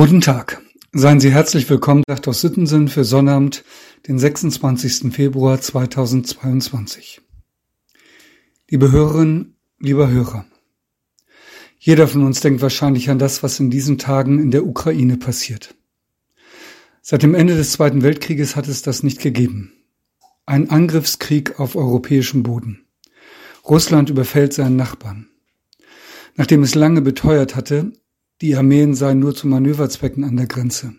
Guten Tag. Seien Sie herzlich willkommen nach aus Sittensen für Sonnabend, den 26. Februar 2022. Liebe Hörerinnen, lieber Hörer. Jeder von uns denkt wahrscheinlich an das, was in diesen Tagen in der Ukraine passiert. Seit dem Ende des Zweiten Weltkrieges hat es das nicht gegeben. Ein Angriffskrieg auf europäischem Boden. Russland überfällt seinen Nachbarn. Nachdem es lange beteuert hatte, die Armeen seien nur zu Manöverzwecken an der Grenze.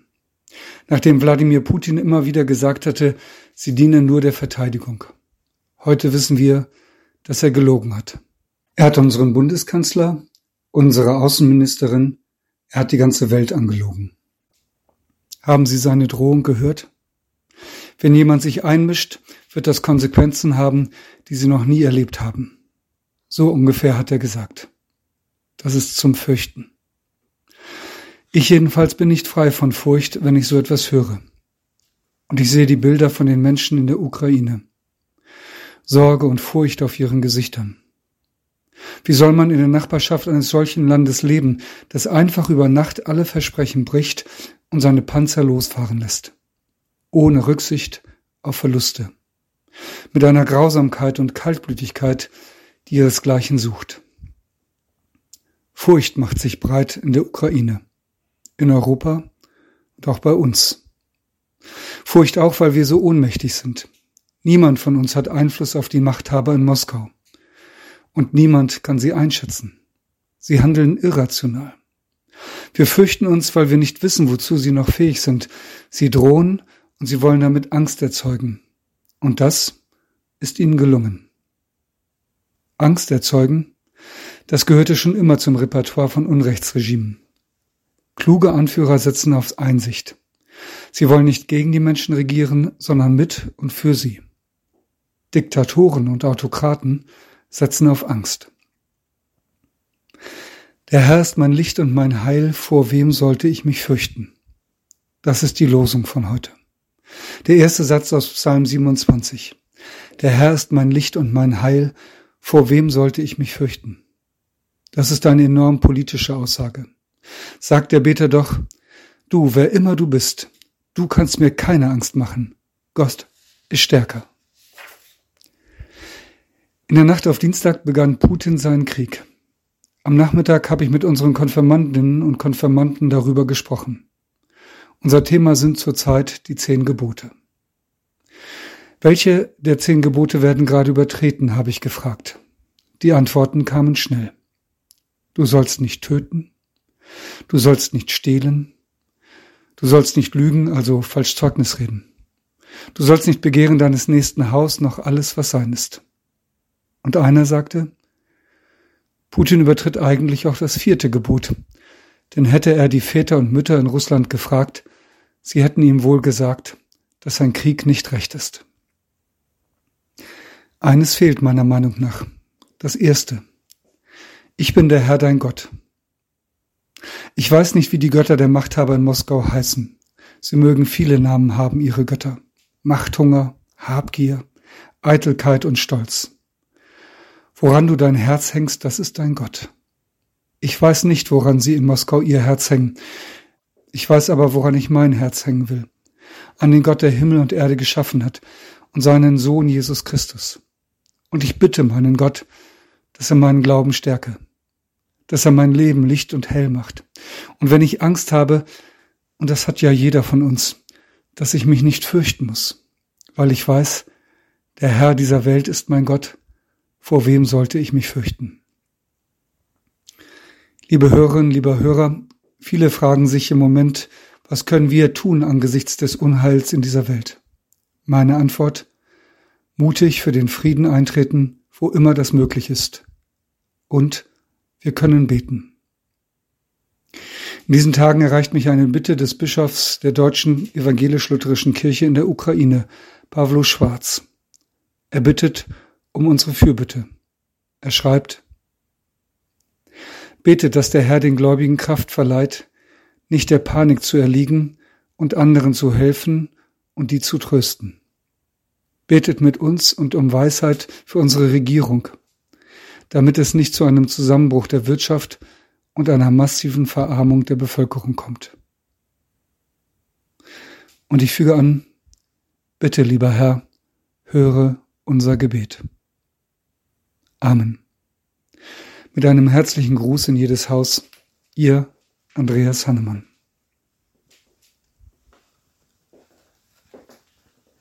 Nachdem Wladimir Putin immer wieder gesagt hatte, sie dienen nur der Verteidigung. Heute wissen wir, dass er gelogen hat. Er hat unseren Bundeskanzler, unsere Außenministerin, er hat die ganze Welt angelogen. Haben Sie seine Drohung gehört? Wenn jemand sich einmischt, wird das Konsequenzen haben, die Sie noch nie erlebt haben. So ungefähr hat er gesagt. Das ist zum Fürchten. Ich jedenfalls bin nicht frei von Furcht, wenn ich so etwas höre. Und ich sehe die Bilder von den Menschen in der Ukraine. Sorge und Furcht auf ihren Gesichtern. Wie soll man in der Nachbarschaft eines solchen Landes leben, das einfach über Nacht alle Versprechen bricht und seine Panzer losfahren lässt? Ohne Rücksicht auf Verluste. Mit einer Grausamkeit und Kaltblütigkeit, die ihresgleichen sucht. Furcht macht sich breit in der Ukraine in Europa und auch bei uns. Furcht auch, weil wir so ohnmächtig sind. Niemand von uns hat Einfluss auf die Machthaber in Moskau. Und niemand kann sie einschätzen. Sie handeln irrational. Wir fürchten uns, weil wir nicht wissen, wozu sie noch fähig sind. Sie drohen und sie wollen damit Angst erzeugen. Und das ist ihnen gelungen. Angst erzeugen, das gehörte schon immer zum Repertoire von Unrechtsregimen. Kluge Anführer setzen auf Einsicht. Sie wollen nicht gegen die Menschen regieren, sondern mit und für sie. Diktatoren und Autokraten setzen auf Angst. Der Herr ist mein Licht und mein Heil, vor wem sollte ich mich fürchten? Das ist die Losung von heute. Der erste Satz aus Psalm 27. Der Herr ist mein Licht und mein Heil, vor wem sollte ich mich fürchten? Das ist eine enorm politische Aussage sagt der Beter doch, du, wer immer du bist, du kannst mir keine Angst machen. Gott ist stärker. In der Nacht auf Dienstag begann Putin seinen Krieg. Am Nachmittag habe ich mit unseren Konfirmandinnen und Konfirmanden darüber gesprochen. Unser Thema sind zurzeit die zehn Gebote. Welche der zehn Gebote werden gerade übertreten, habe ich gefragt. Die Antworten kamen schnell. Du sollst nicht töten, Du sollst nicht stehlen. Du sollst nicht lügen, also falsch Zeugnis reden. Du sollst nicht begehren deines nächsten Haus noch alles, was sein ist. Und einer sagte, Putin übertritt eigentlich auch das vierte Gebot, denn hätte er die Väter und Mütter in Russland gefragt, sie hätten ihm wohl gesagt, dass sein Krieg nicht recht ist. Eines fehlt meiner Meinung nach, das erste. Ich bin der Herr dein Gott. Ich weiß nicht, wie die Götter der Machthaber in Moskau heißen. Sie mögen viele Namen haben, ihre Götter. Machthunger, Habgier, Eitelkeit und Stolz. Woran du dein Herz hängst, das ist dein Gott. Ich weiß nicht, woran sie in Moskau ihr Herz hängen. Ich weiß aber, woran ich mein Herz hängen will. An den Gott, der Himmel und Erde geschaffen hat und seinen Sohn Jesus Christus. Und ich bitte meinen Gott, dass er meinen Glauben stärke dass er mein Leben licht und hell macht. Und wenn ich Angst habe, und das hat ja jeder von uns, dass ich mich nicht fürchten muss, weil ich weiß, der Herr dieser Welt ist mein Gott, vor wem sollte ich mich fürchten? Liebe Hörerinnen, lieber Hörer, viele fragen sich im Moment, was können wir tun angesichts des Unheils in dieser Welt? Meine Antwort, mutig für den Frieden eintreten, wo immer das möglich ist. Und wir können beten. In diesen Tagen erreicht mich eine Bitte des Bischofs der deutschen evangelisch-lutherischen Kirche in der Ukraine, Pavlo Schwarz. Er bittet um unsere Fürbitte. Er schreibt, Betet, dass der Herr den Gläubigen Kraft verleiht, nicht der Panik zu erliegen und anderen zu helfen und die zu trösten. Betet mit uns und um Weisheit für unsere Regierung damit es nicht zu einem Zusammenbruch der Wirtschaft und einer massiven Verarmung der Bevölkerung kommt. Und ich füge an, bitte lieber Herr, höre unser Gebet. Amen. Mit einem herzlichen Gruß in jedes Haus, ihr Andreas Hannemann.